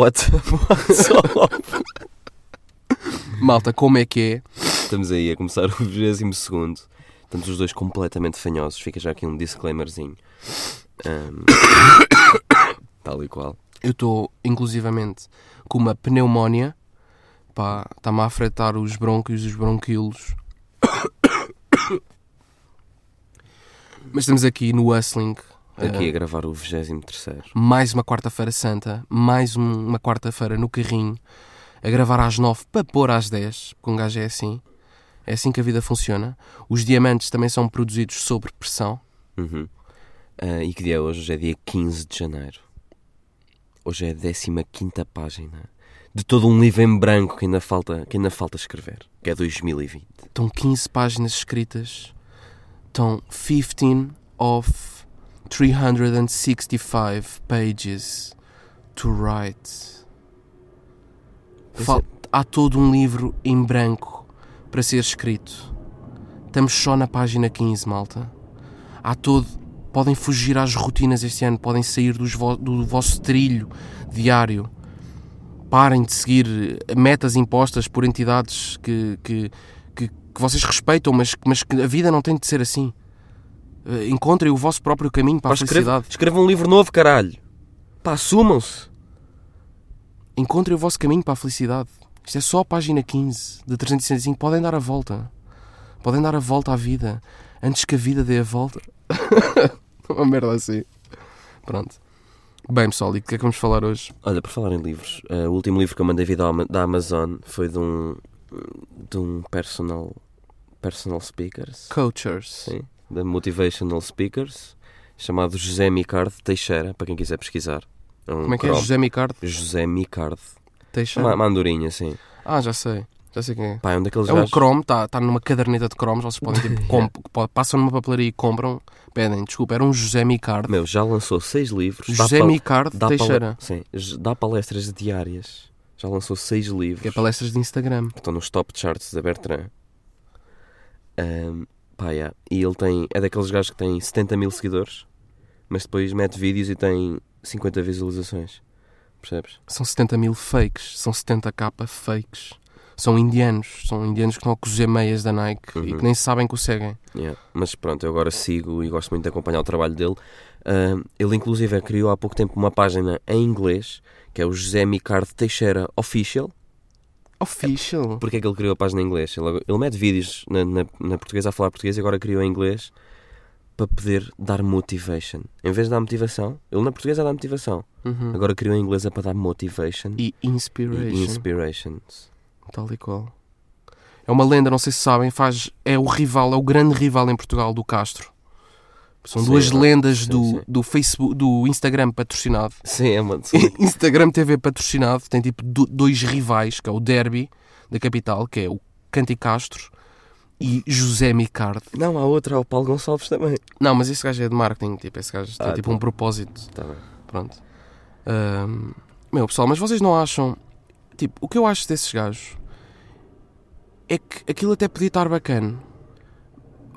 What? What's up? Malta, como é que é? Estamos aí a começar o 22 segundo. Estamos os dois completamente fanhosos. Fica já aqui um disclaimerzinho. Ahm, tal e qual. Eu estou, inclusivamente, com uma pneumonia. Pá, está-me a afetar os brônquios e os bronquíolos. Mas estamos aqui no Hustling. Aqui a gravar o 23. mais uma quarta-feira santa, mais um- uma quarta-feira no carrinho, a gravar às nove para pôr às dez, porque um gajo é assim. É assim que a vida funciona. Os diamantes também são produzidos sob pressão. Uhum. Ah, e que dia é hoje? Hoje é dia 15 de janeiro. Hoje é a 15 página de todo um livro em branco que ainda falta, que ainda falta escrever, que é 2020. Estão 15 páginas escritas. Estão 15 of 365 pages to write. Fal- Há todo um livro em branco para ser escrito. Estamos só na página 15, malta. Há todo. Podem fugir às rotinas este ano, podem sair vo- do vosso trilho diário. Parem de seguir metas impostas por entidades que, que, que, que vocês respeitam, mas, mas que a vida não tem de ser assim. Eh, Encontrem o vosso próprio caminho para a Pá, escreva, felicidade. escreva um livro novo, caralho. Pá, assumam-se. Encontrem o vosso caminho para a felicidade. Isto é só a página 15 de 365. Podem dar a volta. Podem dar a volta à vida antes que a vida dê a volta. Uma merda assim. Pronto. Bem, pessoal, e do que é que vamos falar hoje? Olha, por falar em livros, eh, o último livro que eu mandei vir da da Amazon foi de um, de um personal, personal speakers, Coachers. sim, da Motivational Speakers, chamado José Micard Teixeira, para quem quiser pesquisar. É um Como é que é? cromo. José Micard José Micard. Teixeira? Uma, uma andorinha, sim. Ah, já sei. Já sei quem é. Pá, é um daqueles É um gajos... Chrome, está tá numa caderneta de cromos, vocês podem tipo, comp- passam numa papelaria e compram. Pedem, desculpa, era um José Micard. Meu, já lançou seis livros. José pal- Micard dá pal- Teixeira. Sim, dá palestras diárias. Já lançou seis livros. Que é palestras de Instagram. estão nos top charts da Bertrand. Ahm, pá, yeah. E ele tem. É daqueles gajos que tem 70 mil seguidores, mas depois mete vídeos e tem 50 visualizações. Percebes? São 70 mil fakes, são 70k fakes. São indianos, são indianos que estão a cozer meias da Nike e Uhum. que nem sabem que o seguem. Yeah. Mas pronto, eu agora sigo e gosto muito de acompanhar o trabalho dele. Ahm, ele, inclusive, criou há pouco tempo uma página em inglês que é o José Micard Teixeira Official. Official. Porquê é que ele criou a página em inglês? Ele, ele mete vídeos na, na, na portuguesa a falar português e agora criou em inglês para poder dar motivation. Em vez de dar motivação, ele na portuguesa dá motivação. Uhum. Agora criou em inglês é para dar motivation E inspiration. e inspirations. Tal e qual. É uma lenda, não sei se sabem, faz, é o rival, é o grande rival em Portugal do Castro. São Sim, duas sim, lendas do, sim. do Facebook, do Instagram patrocinado. Sim, é uma. Instagram TV patrocinado tem tipo do- dois rivais, que é o Derby da capital, que é o Canti Castro e José Micard. Não, há outra, há o Paulo Gonçalves também. Não, mas esse gajo é de marketing, tipo, esse gajo tem Ah, tipo tá. um propósito. Tá bem. Pronto. Ahm, meu, pessoal, mas vocês não acham. Tipo, o que eu acho desses gajos é que aquilo até podia estar bacana,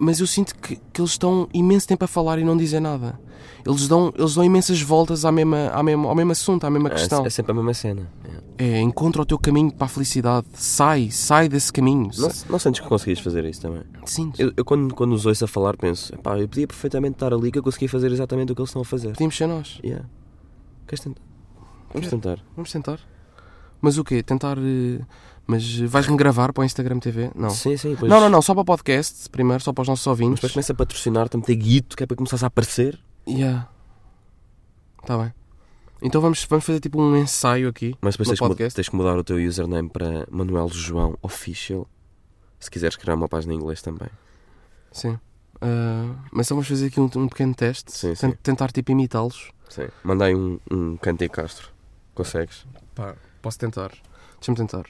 mas eu sinto que, que eles estão imenso tempo a falar e não dizem nada. Eles dão, eles dão imensas voltas à mesma, à mesma, ao mesmo assunto, à mesma questão. É, é sempre a mesma cena. É. É, encontra o teu caminho para a felicidade. Sai, sai desse caminho. Não, não sentes que conseguias fazer isso também? Sinto. Eu, eu quando, quando os ouço a falar penso, pá, eu podia perfeitamente estar ali que eu conseguia fazer exatamente o que eles estão a fazer. Podíamos ser nós. Yeah. Queres tentar? Vamos tentar. Vamos tentar. Mas o quê? Tentar. eh, Mas eh, vais-me gravar para o Instagram TV? Não. Sim, sim. Depois, Não, não, não, só para o podcast, primeiro, só para os nossos ouvintes. depois começa a patrocinar-te, a meter guito, que é para começares a aparecer. Yeah. Tá bem. Então vamos, vamos fazer tipo um ensaio aqui. Mas depois No tens podcast? tens que mudar o teu username para Manuel João Official. Se quiseres criar uma página em inglês também. Sim. Ah, mas então vamos fazer aqui um, um pequeno teste. Sim, sim. Tentar tipo imitá-los. Sim. Manda aí um, um Cante Castro. Consegues? Pá, posso tentar. Deixa-me tentar.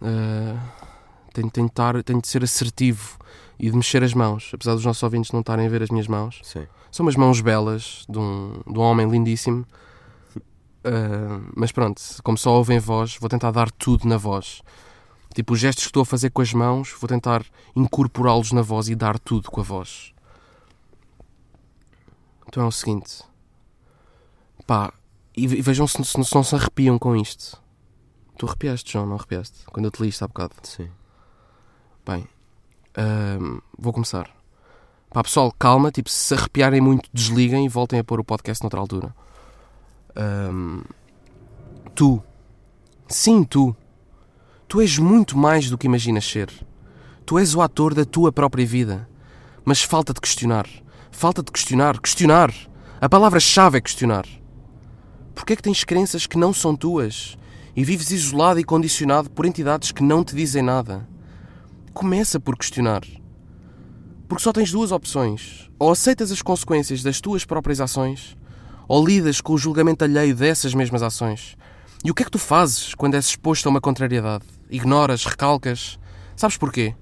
Ah, tenho, de tentar. Tenho de ser assertivo e de mexer as mãos. Apesar dos nossos ouvintes não estarem a ver as minhas mãos. Sim. São umas mãos belas de um, de um homem lindíssimo. Ah, mas pronto, como só ouvem voz, vou tentar dar tudo na voz. Tipo, os gestos que estou a fazer com as mãos, vou tentar incorporá-los na voz e dar tudo com a voz. Então é o seguinte. Pá, E, e vejam se, se, se não se arrepiam com isto. Tu arrepiaste, João, não arrepiaste? Quando eu te li isto há bocado. Sim. Bem, vou começar. Pá, pessoal, calma, tipo, se arrepiarem muito, desliguem e voltem a pôr o podcast noutra altura. Tu, sim, tu, tu és muito mais do que imaginas ser. Tu és o ator da tua própria vida. Mas falta de questionar. Falta de questionar. Questionar! A palavra-chave é questionar. Porquê é que tens crenças que não são tuas e vives isolado e condicionado por entidades que não te dizem nada? Começa por questionar. Porque só tens duas opções. Ou aceitas as consequências das tuas próprias ações, ou lidas com o julgamento alheio dessas mesmas ações. E o que é que tu fazes quando és exposto a uma contrariedade? Ignoras, recalcas? Sabes porquê?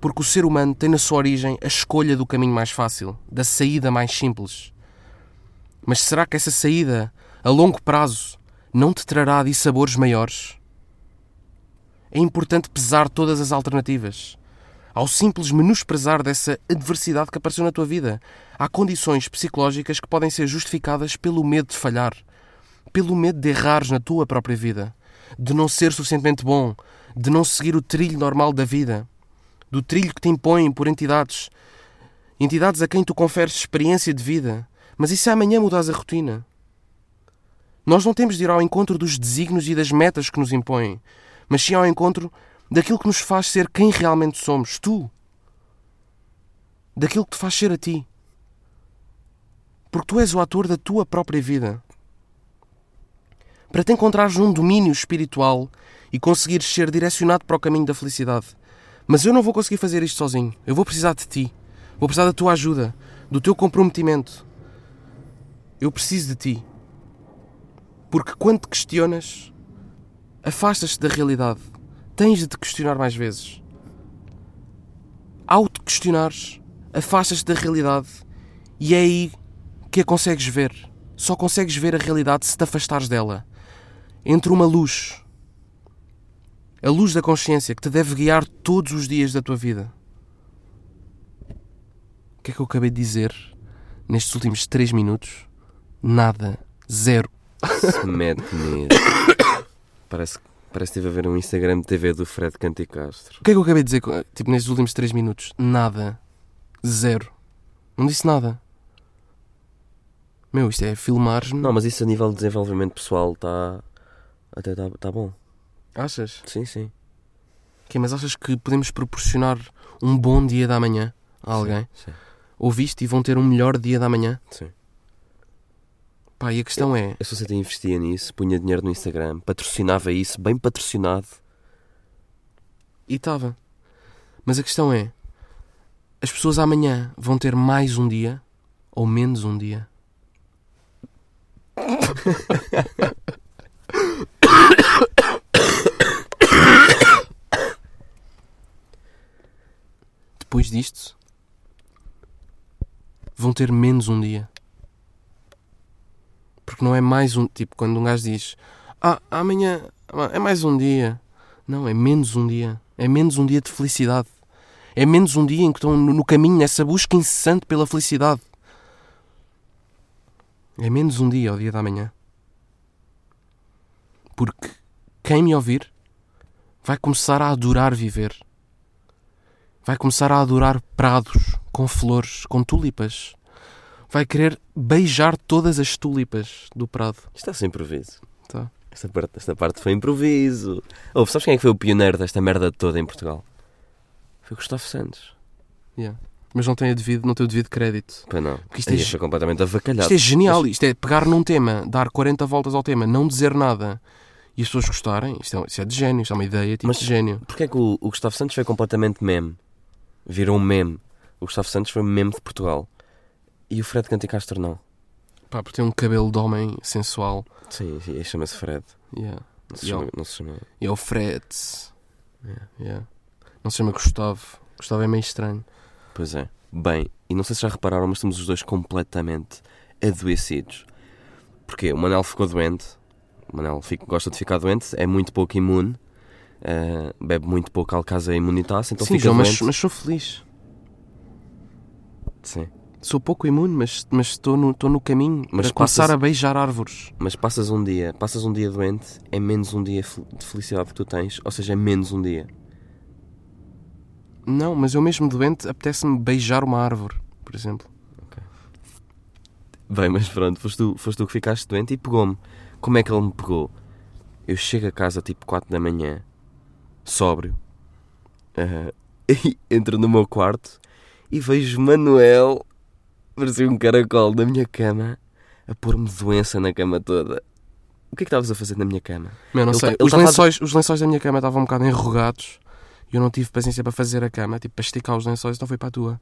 Porque o ser humano tem na sua origem a escolha do caminho mais fácil, da saída mais simples. Mas será que essa saída, a longo prazo, não te trará dissabores maiores? É importante pesar todas as alternativas. Ao simples menosprezar dessa adversidade que apareceu na tua vida, há condições psicológicas que podem ser justificadas pelo medo de falhar, pelo medo de errares na tua própria vida, de não ser suficientemente bom, de não seguir o trilho normal da vida, do trilho que te impõem por entidades, entidades a quem tu conferes experiência de vida, mas e se amanhã mudares a rotina? Nós não temos de ir ao encontro dos desígnios e das metas que nos impõem, mas sim ao encontro daquilo que nos faz ser quem realmente somos, tu. Daquilo que te faz ser a ti. Porque tu és o ator da tua própria vida. Para te encontrares num domínio espiritual e conseguires ser direcionado para o caminho da felicidade. Mas eu não vou conseguir fazer isto sozinho. Eu vou precisar de ti. Vou precisar da tua ajuda, do teu comprometimento. Eu preciso de ti. Porque quando te questionas, afastas-te da realidade. Tens de te questionar mais vezes. Ao te questionares, afastas-te da realidade e é aí que a consegues ver. Só consegues ver a realidade se te afastares dela. Entre uma luz, a luz da consciência que te deve guiar todos os dias da tua vida. O que é que eu acabei de dizer nestes últimos 3 minutos? Nada. Zero. Se mete nisso. Parece, parece que estive a ver um Instagram TV do Fred Canticastro. O que é que eu acabei de dizer tipo, nestes últimos 3 minutos? Nada. Zero. Não disse nada. Meu, isto é filmares-me. Não, mas isso a nível de desenvolvimento pessoal está. Até está tá bom. Achas? Sim, sim. Mas achas que podemos proporcionar um bom dia da manhã a alguém? Sim. Ouviste e vão ter um melhor dia da manhã? sim. Pá, e a questão é. A sociedade investia nisso, punha dinheiro no Instagram, patrocinava isso, bem patrocinado. E estava. Mas a questão é: as pessoas amanhã vão ter mais um dia ou menos um dia? Depois disto, vão ter menos um dia. É mais um. Tipo, quando um gajo diz: Ah, amanhã é mais um dia. Não, é menos um dia. É menos um dia de felicidade. É menos um dia em que estão no caminho, nessa busca incessante pela felicidade. É menos um dia ao dia da manhã. Porque quem me ouvir vai começar a adorar viver. Vai começar a adorar prados com flores, com tulipas. Vai querer beijar todas as tulipas do prado. Isto está sem improviso. Tá. Esta parte, esta parte foi improviso. Oh, sabes quem é que foi o pioneiro desta merda toda em Portugal? Foi o Gustavo Santos. Yeah. Mas não tem, devido, não tem o devido crédito. Pois não. Porque isto é foi completamente avacalhado. Isto é genial. Isto é pegar num tema, dar 40 voltas ao tema, não dizer nada e as pessoas gostarem. Isto é, isto é de gênio. Isto é uma ideia tipo Mas- de gênio. Porquê é que o, o Gustavo Santos foi completamente meme? Virou um meme. O Gustavo Santos foi meme de Portugal. E o Fred Canticastro não. Pá, porque tem um cabelo de homem sensual. Sim, sim, chama-se Fred. Yeah. Não se E chama. Não se chama. E é o Fred. Yeah. Não se chama Gustavo. Gustavo é meio estranho. Pois é. Bem, e não sei se já repararam, mas estamos os dois completamente adoecidos. Porquê? O Manel ficou doente. O Manel fica- gosta de ficar doente, é muito pouco imune. eh, bebe muito pouco alcasa imunitas, então Sim, fica João, mas, doente. mas sou feliz. Sim. Sou pouco imune, mas mas estou no, estou no caminho Mas para começar passas- a beijar árvores. Mas passas um dia, passas um dia doente, é menos um dia de felicidade que tu tens, ou seja, é menos um dia. Não, mas eu mesmo doente apetece-me beijar uma árvore, por exemplo. Bem, mas pronto, foste tu, foste tu que ficaste doente e pegou-me. Como é que ele me pegou? Eu chego a casa tipo 4 da manhã, sóbrio, ah, e entro no meu quarto e vejo Manuel, parecia um caracol, na minha cama, a pôr-me doença na cama toda. O que é que estavas a fazer na minha cama? Meu, não Ele sei. tá- os, tá a lençóis, os lençóis da minha cama estavam um bocado enrugados e eu não tive paciência para fazer a cama, tipo, para esticar os lençóis, então foi para a tua.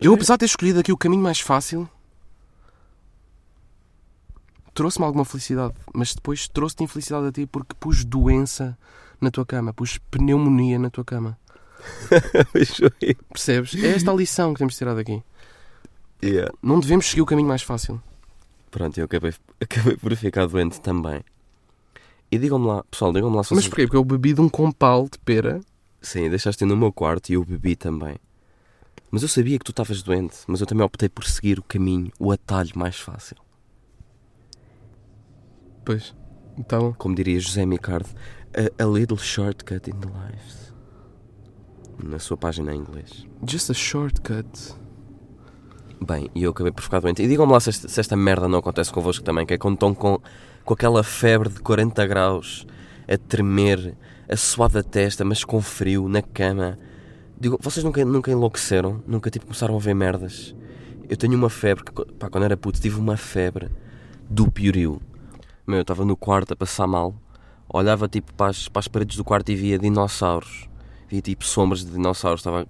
Eu, apesar de ter escolhido aqui o caminho mais fácil, trouxe-me alguma felicidade, mas depois trouxe-te infelicidade a ti porque pus doença na tua cama, pus pneumonia na tua cama. Percebes? É esta a lição que temos de tirar daqui. Yeah. Não devemos seguir o caminho mais fácil. Pronto, eu acabei, acabei por ficar doente também. E digam-me lá, pessoal, digam-me lá se Mas vocês- porquê? Porque eu bebi de um compal de pera. Sim, deixaste no meu quarto e eu bebi também. Mas eu sabia que tu estavas doente, mas eu também optei por seguir o caminho, o atalho mais fácil. Pois. Então, Como diria José Micard, a, a little shortcut in the lives. Na sua página em inglês. just a shortcut. Bem, e eu acabei por ficar doente. E digam-me lá se esta, se esta merda não acontece convosco também, que é quando estão com, com aquela febre de 40 graus, a tremer, a suar da testa, mas com frio, na cama. Digo, vocês nunca, nunca enlouqueceram? Nunca tipo, começaram a ver merdas? Eu tenho uma febre, que, pá, quando era puto, tive uma febre do pioril. Meu, eu estava no quarto a passar mal, olhava tipo para as, para as paredes do quarto e via dinossauros. Via tipo sombras de dinossauros. Estava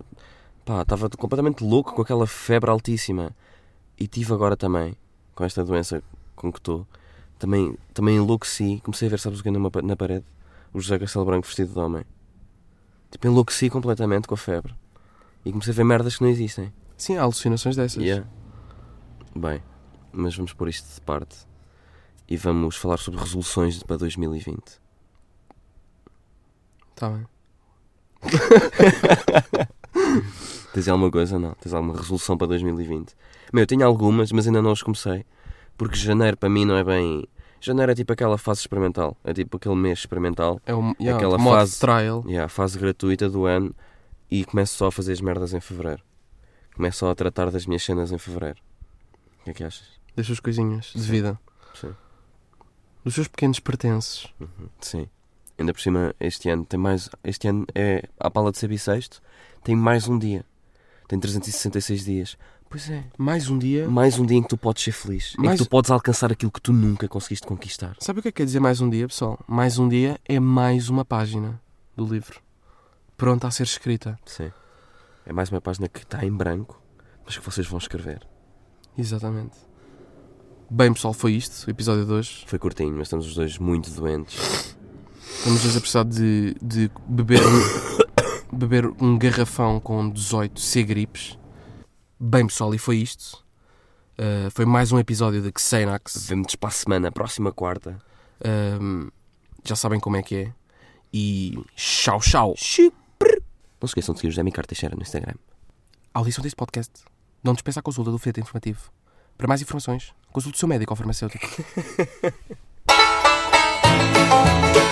Pá, estava completamente louco com aquela febre altíssima. E tive agora também, com esta doença com que estou, também, também enlouqueci. Comecei a ver, sabes o que é numa na parede? O José Castelo Branco vestido de homem. Tipo, enlouqueci completamente com a febre. E comecei a ver merdas que não existem. Sim, há alucinações dessas. Yeah. Bem, mas vamos pôr isto de parte. E vamos falar sobre resoluções para 2020. Tá bem. Tens alguma coisa? Não. Tens alguma resolução para 2020? Meu, eu tenho algumas, mas ainda não as comecei. Porque janeiro para mim não é bem. Janeiro é tipo aquela fase experimental. É tipo aquele mês experimental. É um, yeah, Aquela fase- trial. Yeah, a fase gratuita do ano. E começo só a fazer as merdas em fevereiro. Começo só a tratar das minhas cenas em fevereiro. O que é que achas? Das suas coisinhas de vida. Sim. Dos seus pequenos pertences. Uhum, Sim. Ainda por cima, este ano tem mais. Este ano é. À pala de ser bissexto, tem mais um dia. Tem 366 dias. Pois é. Mais um dia. Mais um dia em que tu podes ser feliz. Em Mais- que tu podes alcançar aquilo que tu nunca conseguiste conquistar. Sabe o que é que quer dizer mais um dia, pessoal? Mais um dia é mais uma página do livro. Pronta a ser escrita. Sim. É mais uma página que está em branco, mas que vocês vão escrever. Exatamente. Bem, pessoal, foi isto. O episódio de hoje. Foi curtinho, mas estamos os dois muito doentes. Estamos hoje a precisar de, de beber, beber um garrafão com 18 C-gripes. Bem, pessoal, e foi isto. Uh, foi mais um episódio de Xenax. Vemo-nos para a semana, próxima quarta. Um, já sabem como é que é. E tchau, tchau. Não se esqueçam de seguir o José Micar Teixeira no Instagram. A audição deste podcast não dispensa a consulta do folheto informativo. Para mais informações, consulte o seu médico ou farmacêutico.